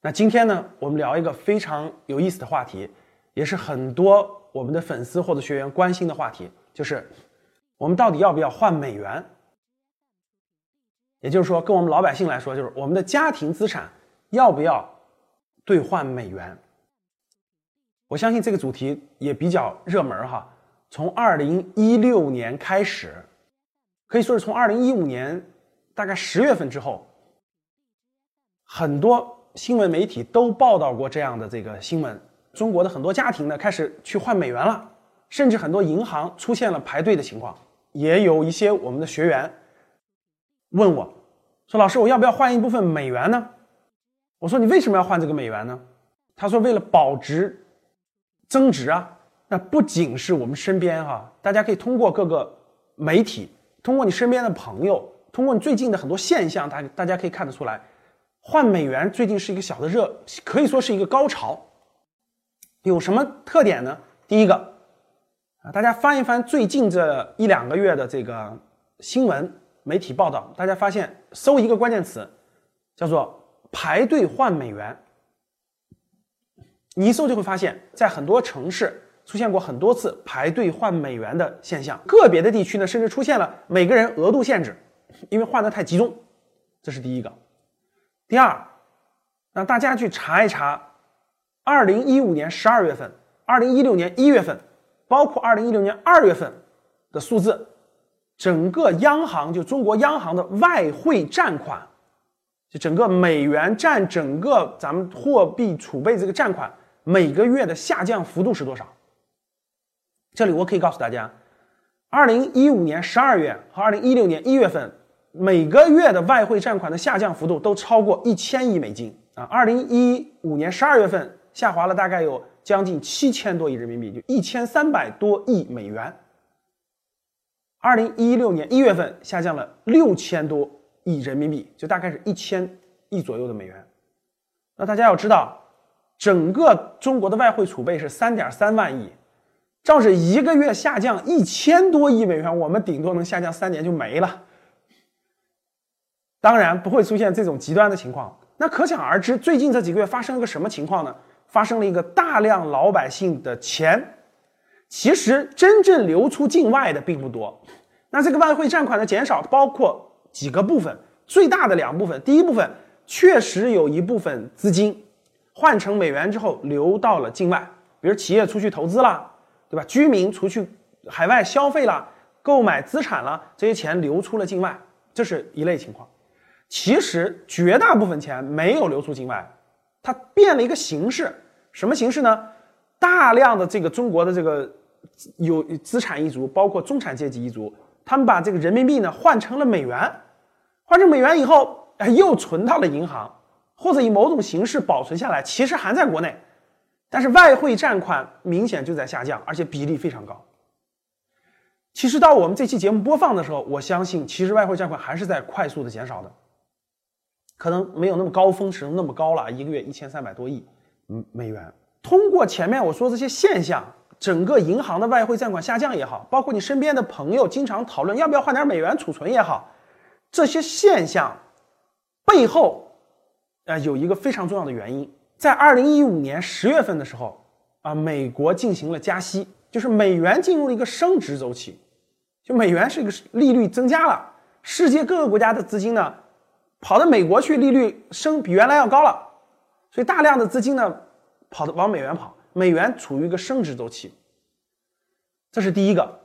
那今天呢，我们聊一个非常有意思的话题，也是很多我们的粉丝或者学员关心的话题，就是我们到底要不要换美元？也就是说，跟我们老百姓来说，就是我们的家庭资产要不要兑换美元？我相信这个主题也比较热门哈。从二零一六年开始，可以说是从二零一五年大概十月份之后，很多。新闻媒体都报道过这样的这个新闻，中国的很多家庭呢开始去换美元了，甚至很多银行出现了排队的情况。也有一些我们的学员问我，说：“老师，我要不要换一部分美元呢？”我说：“你为什么要换这个美元呢？”他说：“为了保值增值啊。”那不仅是我们身边哈，大家可以通过各个媒体，通过你身边的朋友，通过你最近的很多现象，大大家可以看得出来。换美元最近是一个小的热，可以说是一个高潮。有什么特点呢？第一个啊，大家翻一翻最近这一两个月的这个新闻媒体报道，大家发现搜一个关键词，叫做排队换美元。你一搜就会发现，在很多城市出现过很多次排队换美元的现象，个别的地区呢，甚至出现了每个人额度限制，因为换的太集中。这是第一个。第二，让大家去查一查，二零一五年十二月份、二零一六年一月份，包括二零一六年二月份的数字，整个央行就中国央行的外汇占款，就整个美元占整个咱们货币储备这个占款，每个月的下降幅度是多少？这里我可以告诉大家，二零一五年十二月和二零一六年一月份。每个月的外汇占款的下降幅度都超过一千亿美金啊！二零一五年十二月份下滑了大概有将近七千多亿人民币，就一千三百多亿美元。二零一六年一月份下降了六千多亿人民币，就大概是一千亿左右的美元。那大家要知道，整个中国的外汇储备是三点三万亿，照着一个月下降一千多亿美元，我们顶多能下降三年就没了。当然不会出现这种极端的情况。那可想而知，最近这几个月发生了个什么情况呢？发生了一个大量老百姓的钱，其实真正流出境外的并不多。那这个外汇占款的减少包括几个部分，最大的两部分。第一部分确实有一部分资金换成美元之后流到了境外，比如企业出去投资了，对吧？居民出去海外消费了、购买资产了，这些钱流出了境外，这是一类情况。其实绝大部分钱没有流出境外，它变了一个形式，什么形式呢？大量的这个中国的这个有资产一族，包括中产阶级一族，他们把这个人民币呢换成了美元，换成美元以后，哎，又存到了银行，或者以某种形式保存下来，其实还在国内，但是外汇占款明显就在下降，而且比例非常高。其实到我们这期节目播放的时候，我相信其实外汇占款还是在快速的减少的。可能没有那么高峰时那么高了，一个月一千三百多亿美元。通过前面我说这些现象，整个银行的外汇占款下降也好，包括你身边的朋友经常讨论要不要换点美元储存也好，这些现象背后啊有一个非常重要的原因，在二零一五年十月份的时候啊，美国进行了加息，就是美元进入了一个升值周期，就美元是一个利率增加了，世界各个国家的资金呢。跑到美国去，利率升比原来要高了，所以大量的资金呢跑的往美元跑，美元处于一个升值周期。这是第一个。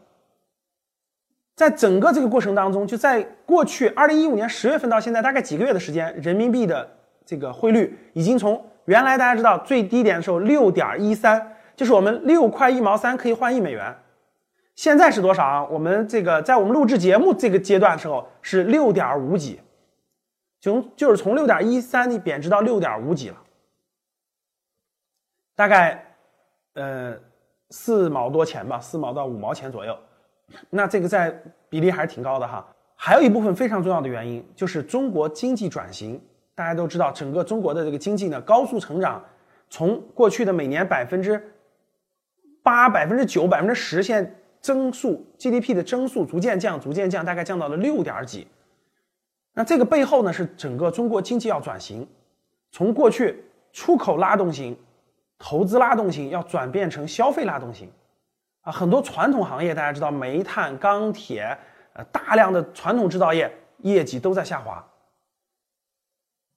在整个这个过程当中，就在过去二零一五年十月份到现在大概几个月的时间，人民币的这个汇率已经从原来大家知道最低点的时候六点一三，就是我们六块一毛三可以换一美元，现在是多少啊？我们这个在我们录制节目这个阶段的时候是六点五几。从就是从六点一三你贬值到六点五几了，大概呃四毛多钱吧，四毛到五毛钱左右。那这个在比例还是挺高的哈。还有一部分非常重要的原因就是中国经济转型。大家都知道，整个中国的这个经济呢高速成长，从过去的每年百分之八、百分之九、百分之十，现增速 GDP 的增速逐渐降，逐渐降，大概降到了六点几。那这个背后呢是整个中国经济要转型，从过去出口拉动型、投资拉动型，要转变成消费拉动型。啊，很多传统行业大家知道，煤炭、钢铁，呃，大量的传统制造业业绩都在下滑。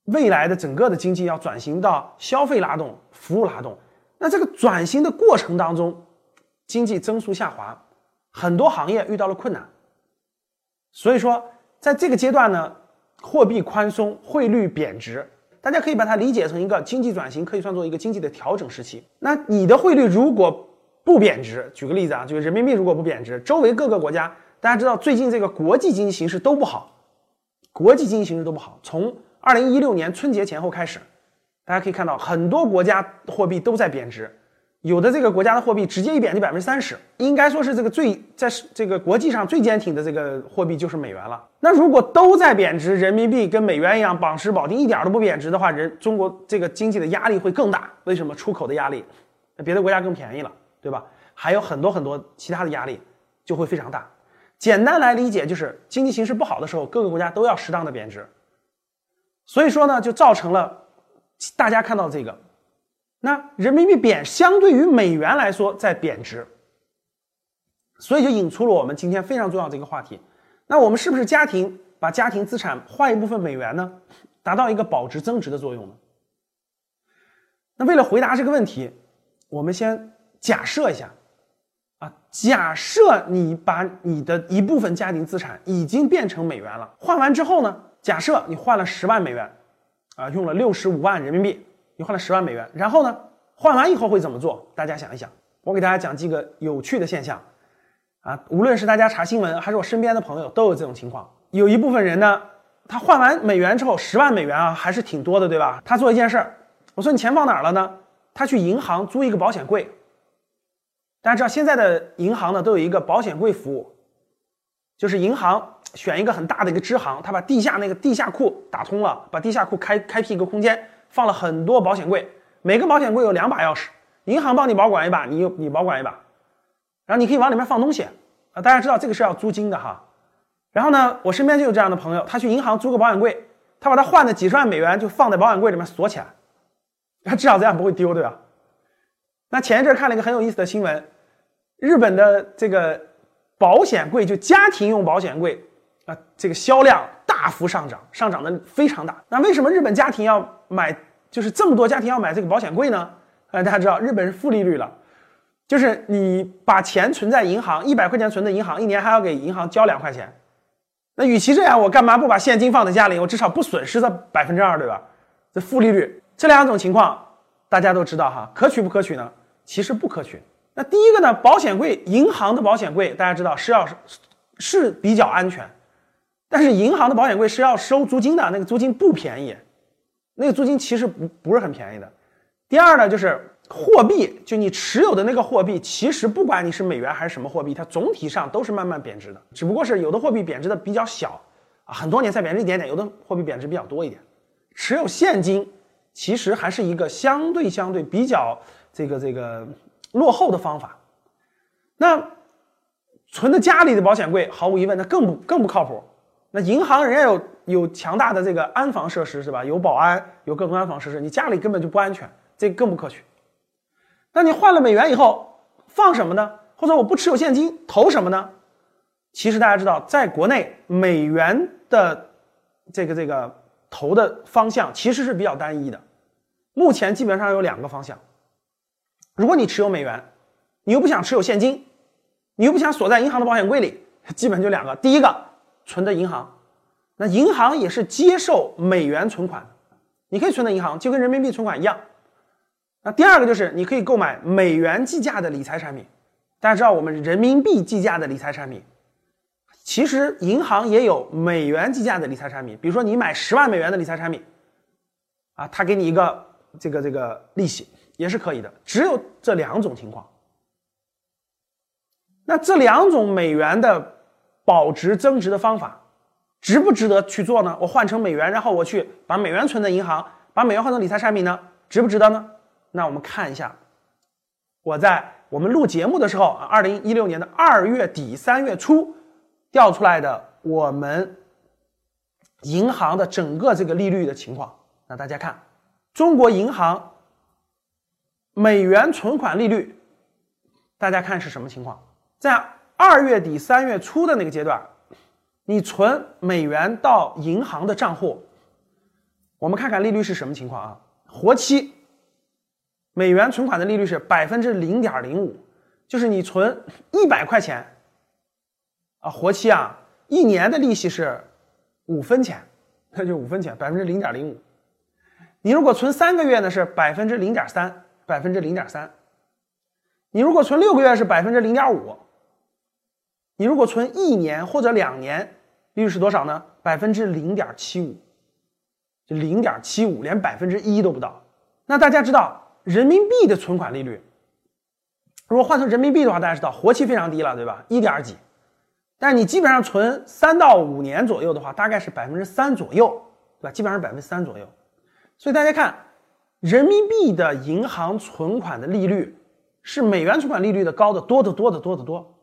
未来的整个的经济要转型到消费拉动、服务拉动，那这个转型的过程当中，经济增速下滑，很多行业遇到了困难。所以说，在这个阶段呢，货币宽松、汇率贬值，大家可以把它理解成一个经济转型，可以算作一个经济的调整时期。那你的汇率如果不贬值，举个例子啊，就是人民币如果不贬值，周围各个国家，大家知道最近这个国际经济形势都不好，国际经济形势都不好，从二零一六年春节前后开始，大家可以看到很多国家货币都在贬值，有的这个国家的货币直接一贬就百分之三十，应该说是这个最在这个国际上最坚挺的这个货币就是美元了。那如果都在贬值，人民币跟美元一样绑实绑定，一点都不贬值的话，人中国这个经济的压力会更大。为什么？出口的压力，那别的国家更便宜了，对吧？还有很多很多其他的压力就会非常大。简单来理解，就是经济形势不好的时候，各个国家都要适当的贬值。所以说呢，就造成了大家看到这个，那人民币贬，相对于美元来说在贬值，所以就引出了我们今天非常重要的一个话题。那我们是不是家庭把家庭资产换一部分美元呢，达到一个保值增值的作用呢？那为了回答这个问题，我们先假设一下，啊，假设你把你的一部分家庭资产已经变成美元了，换完之后呢？假设你换了十万美元，啊，用了六十五万人民币，你换了十万美元，然后呢，换完以后会怎么做？大家想一想。我给大家讲几个有趣的现象，啊，无论是大家查新闻，还是我身边的朋友，都有这种情况。有一部分人呢，他换完美元之后，十万美元啊，还是挺多的，对吧？他做一件事儿，我说你钱放哪儿了呢？他去银行租一个保险柜。大家知道现在的银行呢，都有一个保险柜服务，就是银行。选一个很大的一个支行，他把地下那个地下库打通了，把地下库开开辟一个空间，放了很多保险柜，每个保险柜有两把钥匙，银行帮你保管一把，你你保管一把，然后你可以往里面放东西啊。大家知道这个是要租金的哈。然后呢，我身边就有这样的朋友，他去银行租个保险柜，他把他换的几十万美元就放在保险柜里面锁起来，他至少这样不会丢，对吧？那前一阵看了一个很有意思的新闻，日本的这个保险柜就家庭用保险柜。啊，这个销量大幅上涨，上涨的非常大。那为什么日本家庭要买，就是这么多家庭要买这个保险柜呢？呃，大家知道日本是负利率了，就是你把钱存在银行，一百块钱存的银行，一年还要给银行交两块钱。那与其这样，我干嘛不把现金放在家里？我至少不损失这百分之二，对吧？这负利率，这两种情况大家都知道哈，可取不可取呢？其实不可取。那第一个呢，保险柜，银行的保险柜，大家知道是要是是比较安全。但是银行的保险柜是要收租金的，那个租金不便宜，那个租金其实不不是很便宜的。第二呢，就是货币，就你持有的那个货币，其实不管你是美元还是什么货币，它总体上都是慢慢贬值的，只不过是有的货币贬值的比较小啊，很多年才贬值一点点，有的货币贬值比较多一点。持有现金其实还是一个相对相对比较这个这个落后的方法。那存在家里的保险柜，毫无疑问，那更不更不靠谱。那银行人家有有强大的这个安防设施是吧？有保安，有各种安防设施，你家里根本就不安全，这更不可取。那你换了美元以后放什么呢？或者我不持有现金投什么呢？其实大家知道，在国内美元的这个这个投的方向其实是比较单一的，目前基本上有两个方向。如果你持有美元，你又不想持有现金，你又不想锁在银行的保险柜里，基本就两个，第一个。存的银行，那银行也是接受美元存款，你可以存的银行就跟人民币存款一样。那第二个就是你可以购买美元计价的理财产品。大家知道我们人民币计价的理财产品，其实银行也有美元计价的理财产品。比如说你买十万美元的理财产品，啊，他给你一个这个这个利息，也是可以的，只有这两种情况。那这两种美元的保值增值的方法，值不值得去做呢？我换成美元，然后我去把美元存在银行，把美元换成理财产品呢，值不值得呢？那我们看一下，我在我们录节目的时候，二零一六年的二月底三月初调出来的我们银行的整个这个利率的情况。那大家看，中国银行美元存款利率，大家看是什么情况？在二月底三月初的那个阶段，你存美元到银行的账户，我们看看利率是什么情况啊？活期美元存款的利率是百分之零点零五，就是你存一百块钱啊，活期啊，一年的利息是五分钱，那就五分钱，百分之零点零五。你如果存三个月呢，是百分之零点三，百分之零点三。你如果存六个月是百分之零点五。你如果存一年或者两年，利率是多少呢？百分之零点七五，就零点七五，连百分之一都不到。那大家知道人民币的存款利率，如果换成人民币的话，大家知道活期非常低了，对吧？一点几。但是你基本上存三到五年左右的话，大概是百分之三左右，对吧？基本上是百分之三左右。所以大家看，人民币的银行存款的利率是美元存款利率的高的多得多得多得多。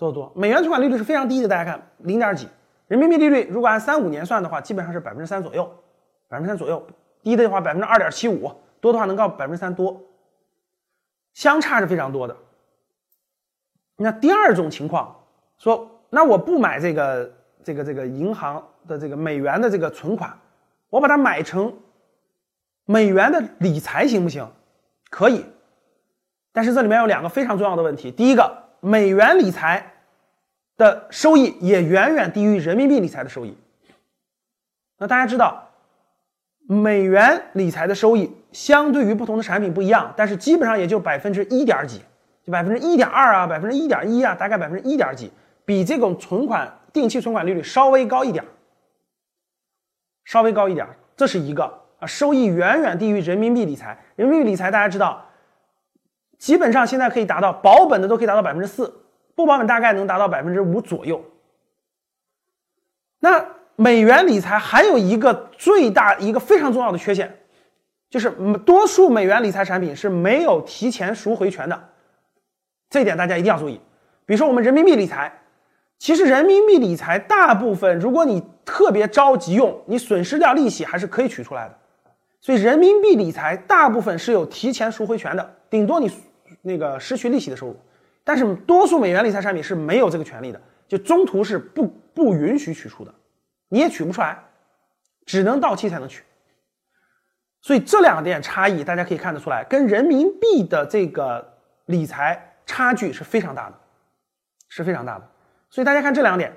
多多，美元存款利率是非常低的，大家看零点几。人民币利率如果按三五年算的话，基本上是百分之三左右，百分之三左右。低的话百分之二点七五，多的话能到百分之三多，相差是非常多的。那第二种情况，说那我不买这个这个这个银行的这个美元的这个存款，我把它买成美元的理财行不行？可以，但是这里面有两个非常重要的问题，第一个。美元理财的收益也远远低于人民币理财的收益。那大家知道，美元理财的收益相对于不同的产品不一样，但是基本上也就百分之一点几，就百分之一点二啊，百分之一点一啊，大概百分之一点几，比这种存款定期存款利率稍微高一点，稍微高一点，这是一个啊，收益远远低于人民币理财。人民币理财大家知道。基本上现在可以达到保本的都可以达到百分之四，不保本大概能达到百分之五左右。那美元理财还有一个最大一个非常重要的缺陷，就是多数美元理财产品是没有提前赎回权的，这一点大家一定要注意。比如说我们人民币理财，其实人民币理财大部分如果你特别着急用，你损失掉利息还是可以取出来的。所以人民币理财大部分是有提前赎回权的，顶多你。那个失去利息的收入，但是多数美元理财产品是没有这个权利的，就中途是不不允许取出的，你也取不出来，只能到期才能取。所以这两点差异大家可以看得出来，跟人民币的这个理财差距是非常大的，是非常大的。所以大家看这两点，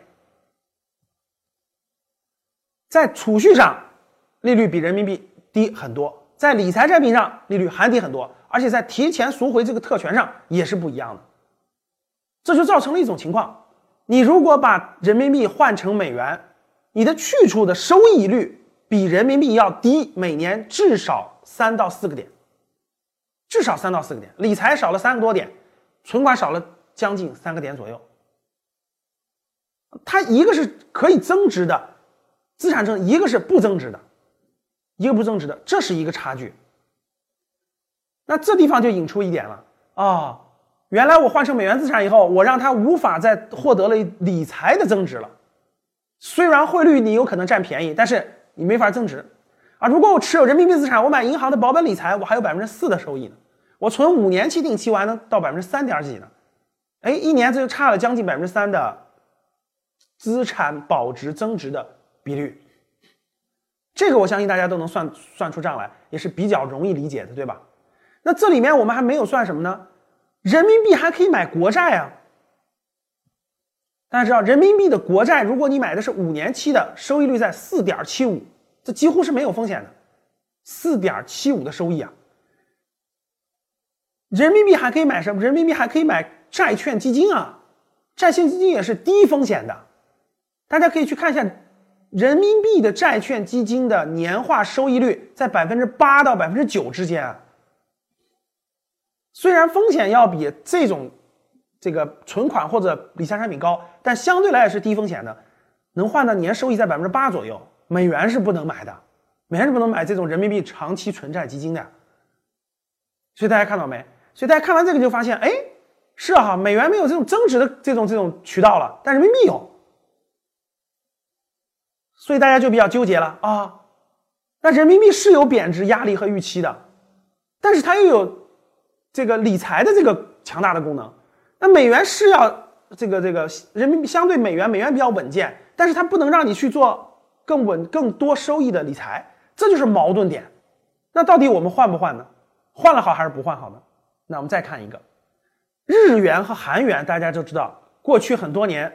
在储蓄上利率比人民币低很多，在理财产品上利率还低很多。而且在提前赎回这个特权上也是不一样的，这就造成了一种情况：你如果把人民币换成美元，你的去处的收益率比人民币要低，每年至少三到四个点，至少三到四个点。理财少了三个多点，存款少了将近三个点左右。它一个是可以增值的资产证，一个是不增值的，一个不增值的，这是一个差距。那这地方就引出一点了啊，原来我换成美元资产以后，我让它无法再获得了理财的增值了。虽然汇率你有可能占便宜，但是你没法增值啊。如果我持有人民币资产，我买银行的保本理财，我还有百分之四的收益呢。我存五年期定期，我还能到百分之三点几呢。哎，一年这就差了将近百分之三的资产保值增值的比率。这个我相信大家都能算算出账来，也是比较容易理解的，对吧？那这里面我们还没有算什么呢？人民币还可以买国债啊！大家知道，人民币的国债，如果你买的是五年期的，收益率在四点七五，这几乎是没有风险的，四点七五的收益啊！人民币还可以买什么？人民币还可以买债券基金啊！债券基金也是低风险的，大家可以去看一下，人民币的债券基金的年化收益率在百分之八到百分之九之间啊！虽然风险要比这种这个存款或者理财产品高，但相对来也是低风险的，能换到年收益在百分之八左右。美元是不能买的，美元是不能买这种人民币长期存债基金的。所以大家看到没？所以大家看完这个就发现，哎，是哈，美元没有这种增值的这种这种渠道了，但人民币有。所以大家就比较纠结了啊。那人民币是有贬值压力和预期的，但是它又有这个理财的这个强大的功能。那美元是要这个这个人民币相对美元，美元比较稳健，但是它不能让你去做更稳、更多收益的理财，这就是矛盾点。那到底我们换不换呢？换了好还是不换好呢？那我们再看一个日元和韩元，大家就知道过去很多年。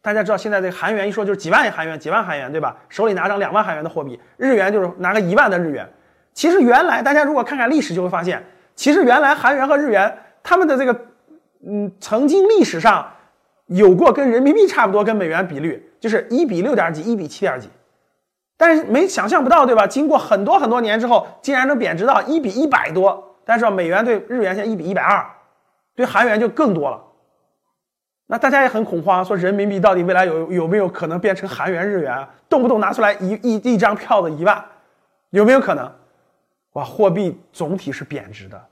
大家知道现在这个韩元一说就是几万韩元，几万韩元，对吧？手里拿张两万韩元的货币，日元就是拿个一万的日元。其实原来大家如果看看历史，就会发现，其实原来韩元和日元他们的这个，嗯，曾经历史上有过跟人民币差不多跟美元比率，就是一比六点几，一比七点几。但是没想象不到，对吧？经过很多很多年之后，竟然能贬值到一比一百多。但是美元对日元现在一比一百二，对韩元就更多了。那大家也很恐慌，说人民币到底未来有有没有可能变成韩元、日元？动不动拿出来一一一张票子一万，有没有可能？哇，货币总体是贬值的，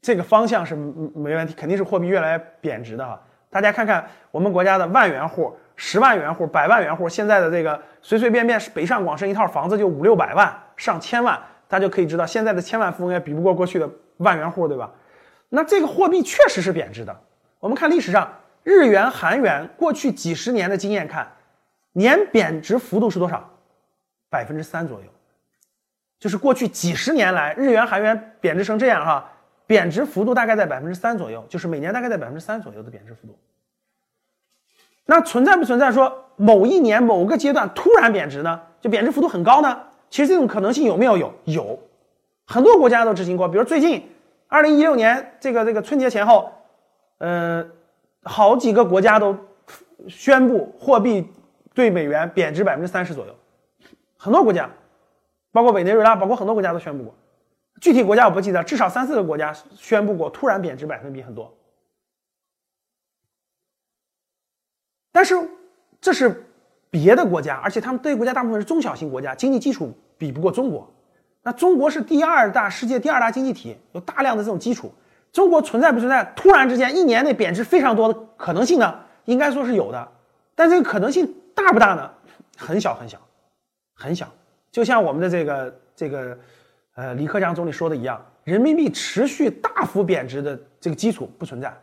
这个方向是没问题，肯定是货币越来越贬值的哈。大家看看我们国家的万元户、十万元户、百万元户，现在的这个随随便便北上广深一套房子就五六百万、上千万，大家就可以知道现在的千万富翁也比不过过去的万元户，对吧？那这个货币确实是贬值的。我们看历史上。日元、韩元过去几十年的经验看，年贬值幅度是多少？百分之三左右。就是过去几十年来，日元、韩元贬值成这样哈，贬值幅度大概在百分之三左右，就是每年大概在百分之三左右的贬值幅度。那存在不存在说某一年某个阶段突然贬值呢？就贬值幅度很高呢？其实这种可能性有没有？有，有很多国家都执行过。比如最近二零一六年这个这个春节前后，嗯。好几个国家都宣布货币对美元贬值百分之三十左右，很多国家，包括委内瑞拉，包括很多国家都宣布过。具体国家我不记得，至少三四个国家宣布过突然贬值百分比很多。但是这是别的国家，而且他们这些国家大部分是中小型国家，经济基础比不过中国。那中国是第二大世界第二大经济体，有大量的这种基础。中国存在不存在突然之间一年内贬值非常多的可能性呢？应该说是有的，但这个可能性大不大呢？很小很小，很小。就像我们的这个这个，呃，李克强总理说的一样，人民币持续大幅贬值的这个基础不存在。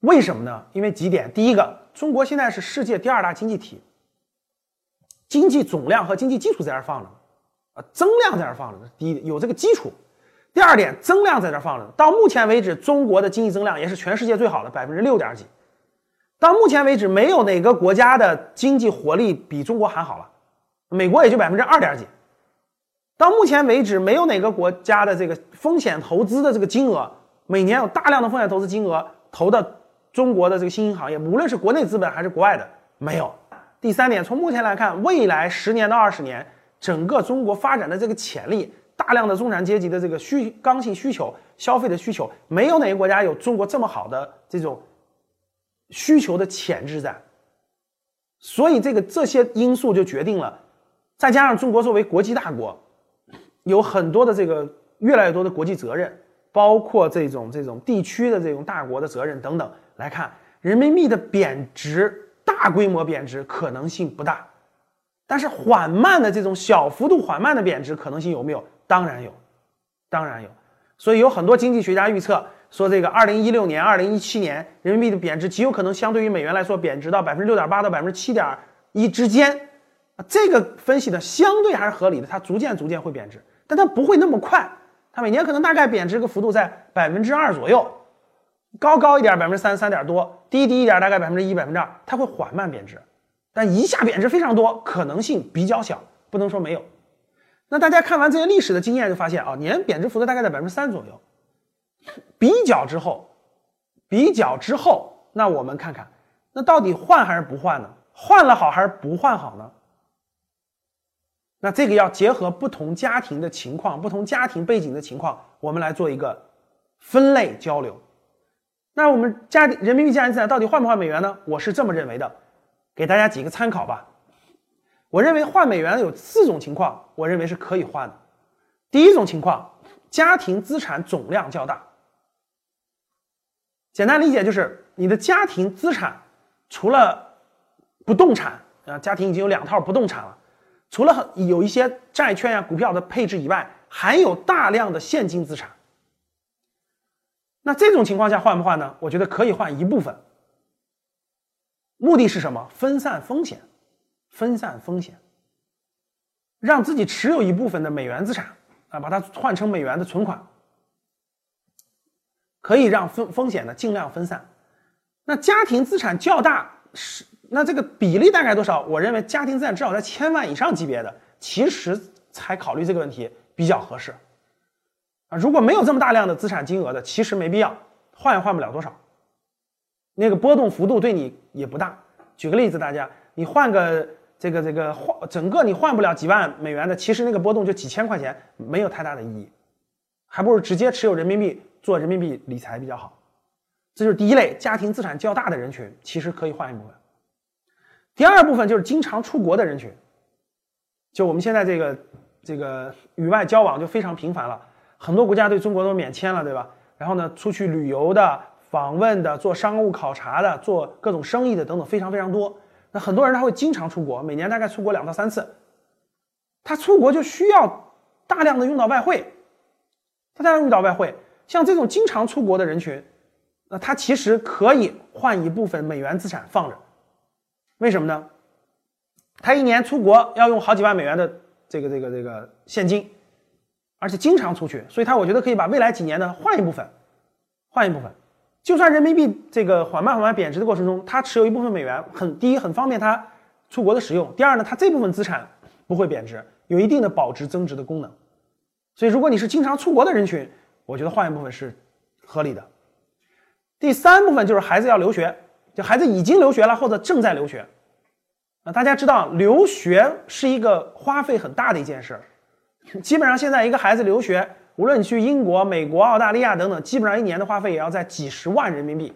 为什么呢？因为几点：第一个，中国现在是世界第二大经济体，经济总量和经济基础在这放着，啊，增量在这放着。第一，有这个基础。第二点，增量在这放着。到目前为止，中国的经济增量也是全世界最好的，百分之六点几。到目前为止，没有哪个国家的经济活力比中国还好了，美国也就百分之二点几。到目前为止，没有哪个国家的这个风险投资的这个金额，每年有大量的风险投资金额投到中国的这个新兴行业，无论是国内资本还是国外的，没有。第三点，从目前来看，未来十年到二十年，整个中国发展的这个潜力。大量的中产阶级的这个需刚性需求、消费的需求，没有哪个国家有中国这么好的这种需求的潜质在。所以，这个这些因素就决定了，再加上中国作为国际大国，有很多的这个越来越多的国际责任，包括这种这种地区的这种大国的责任等等来看，人民币的贬值大规模贬值可能性不大，但是缓慢的这种小幅度缓慢的贬值可能性有没有？当然有，当然有，所以有很多经济学家预测说，这个二零一六年、二零一七年人民币的贬值极有可能相对于美元来说贬值到百分之六点八到百分之七点一之间。啊，这个分析呢相对还是合理的，它逐渐逐渐会贬值，但它不会那么快，它每年可能大概贬值个幅度在百分之二左右，高高一点百分之三三点多，低低一点大概百分之一百分之二，它会缓慢贬值，但一下贬值非常多，可能性比较小，不能说没有。那大家看完这些历史的经验，就发现啊，年贬值幅度大概在百分之三左右。比较之后，比较之后，那我们看看，那到底换还是不换呢？换了好还是不换好呢？那这个要结合不同家庭的情况、不同家庭背景的情况，我们来做一个分类交流。那我们家人民币家庭资产到底换不换美元呢？我是这么认为的，给大家几个参考吧。我认为换美元有四种情况，我认为是可以换的。第一种情况，家庭资产总量较大。简单理解就是你的家庭资产除了不动产啊，家庭已经有两套不动产了，除了有一些债券呀、股票的配置以外，还有大量的现金资产。那这种情况下换不换呢？我觉得可以换一部分。目的是什么？分散风险，分散风险，让自己持有一部分的美元资产啊，把它换成美元的存款，可以让风风险呢尽量分散。那家庭资产较大是那这个比例大概多少？我认为家庭资产至少在千万以上级别的，其实才考虑这个问题比较合适。啊，如果没有这么大量的资产金额的，其实没必要换也换不了多少，那个波动幅度对你也不大。举个例子，大家你换个这个这个换整个你换不了几万美元的，其实那个波动就几千块钱，没有太大的意义，还不如直接持有人民币做人民币理财比较好。这就是第一类家庭资产较大的人群，其实可以换一部分。第二部分就是经常出国的人群，就我们现在这个这个与外交往就非常频繁了。很多国家对中国都免签了，对吧？然后呢，出去旅游的、访问的、做商务考察的、做各种生意的等等，非常非常多。那很多人他会经常出国，每年大概出国两到三次。他出国就需要大量的用到外汇，他大量用到外汇。像这种经常出国的人群，那他其实可以换一部分美元资产放着。为什么呢？他一年出国要用好几万美元的这个这个这个现金。而且经常出去，所以他我觉得可以把未来几年呢换一部分，换一部分，就算人民币这个缓慢缓慢贬值的过程中，他持有一部分美元，很第一很方便他出国的使用，第二呢，他这部分资产不会贬值，有一定的保值增值的功能。所以如果你是经常出国的人群，我觉得换一部分是合理的。第三部分就是孩子要留学，就孩子已经留学了或者正在留学，啊，大家知道留学是一个花费很大的一件事。基本上现在一个孩子留学，无论你去英国、美国、澳大利亚等等，基本上一年的花费也要在几十万人民币，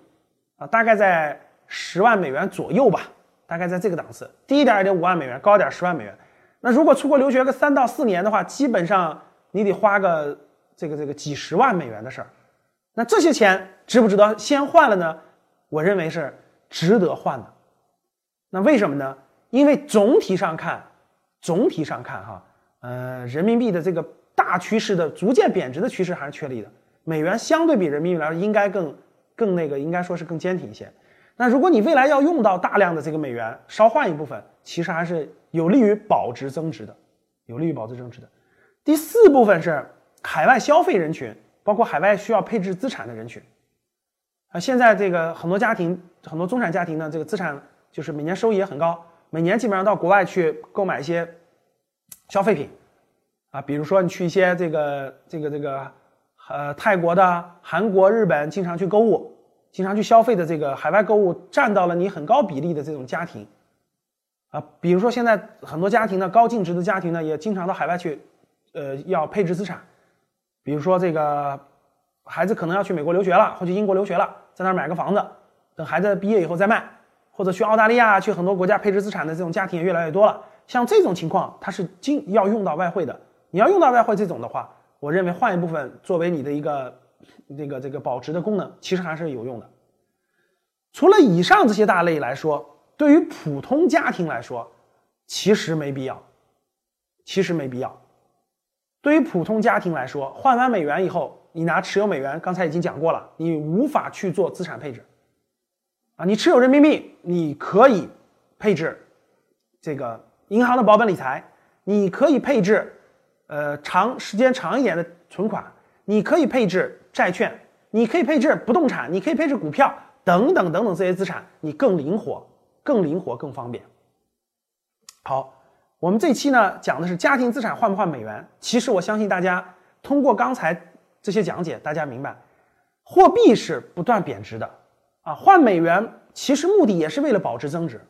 啊，大概在十万美元左右吧，大概在这个档次，低一点也得五万美元，高点十万美元。那如果出国留学个三到四年的话，基本上你得花个这个这个几十万美元的事儿。那这些钱值不值得先换了呢？我认为是值得换的。那为什么呢？因为总体上看，总体上看哈。呃，人民币的这个大趋势的逐渐贬值的趋势还是确立的。美元相对比人民币来说，应该更更那个，应该说是更坚挺一些。那如果你未来要用到大量的这个美元，稍换一部分，其实还是有利于保值增值的，有利于保值增值的。第四部分是海外消费人群，包括海外需要配置资产的人群。啊，现在这个很多家庭，很多中产家庭呢，这个资产就是每年收益也很高，每年基本上到国外去购买一些。消费品，啊，比如说你去一些这个这个这个，呃，泰国的、韩国、日本，经常去购物、经常去消费的这个海外购物，占到了你很高比例的这种家庭，啊，比如说现在很多家庭呢，高净值的家庭呢，也经常到海外去，呃，要配置资产，比如说这个孩子可能要去美国留学了，或去英国留学了，在那儿买个房子，等孩子毕业以后再卖，或者去澳大利亚、去很多国家配置资产的这种家庭也越来越多了。像这种情况，它是经要用到外汇的。你要用到外汇这种的话，我认为换一部分作为你的一个这个这个保值的功能，其实还是有用的。除了以上这些大类来说，对于普通家庭来说，其实没必要，其实没必要。对于普通家庭来说，换完美元以后，你拿持有美元，刚才已经讲过了，你无法去做资产配置啊。你持有人民币，你可以配置这个。银行的保本理财，你可以配置，呃，长时间长一点的存款，你可以配置债券，你可以配置不动产，你可以配置股票等等等等这些资产，你更灵活、更灵活、更方便。好，我们这期呢讲的是家庭资产换不换美元。其实我相信大家通过刚才这些讲解，大家明白，货币是不断贬值的啊，换美元其实目的也是为了保值增值。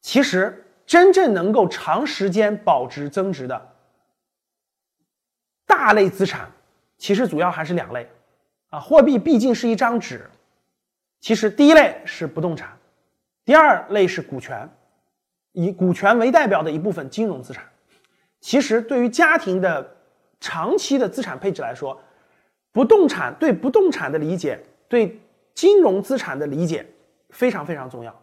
其实。真正能够长时间保值增值的大类资产，其实主要还是两类，啊，货币毕竟是一张纸。其实第一类是不动产，第二类是股权，以股权为代表的一部分金融资产。其实对于家庭的长期的资产配置来说，不动产对不动产的理解，对金融资产的理解非常非常重要，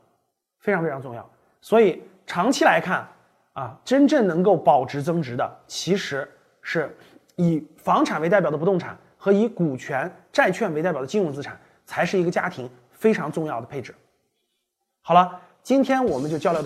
非常非常重要。所以长期来看啊，真正能够保值增值的，其实是以房产为代表的不动产和以股权、债券为代表的金融资产，才是一个家庭非常重要的配置。好了，今天我们就交流。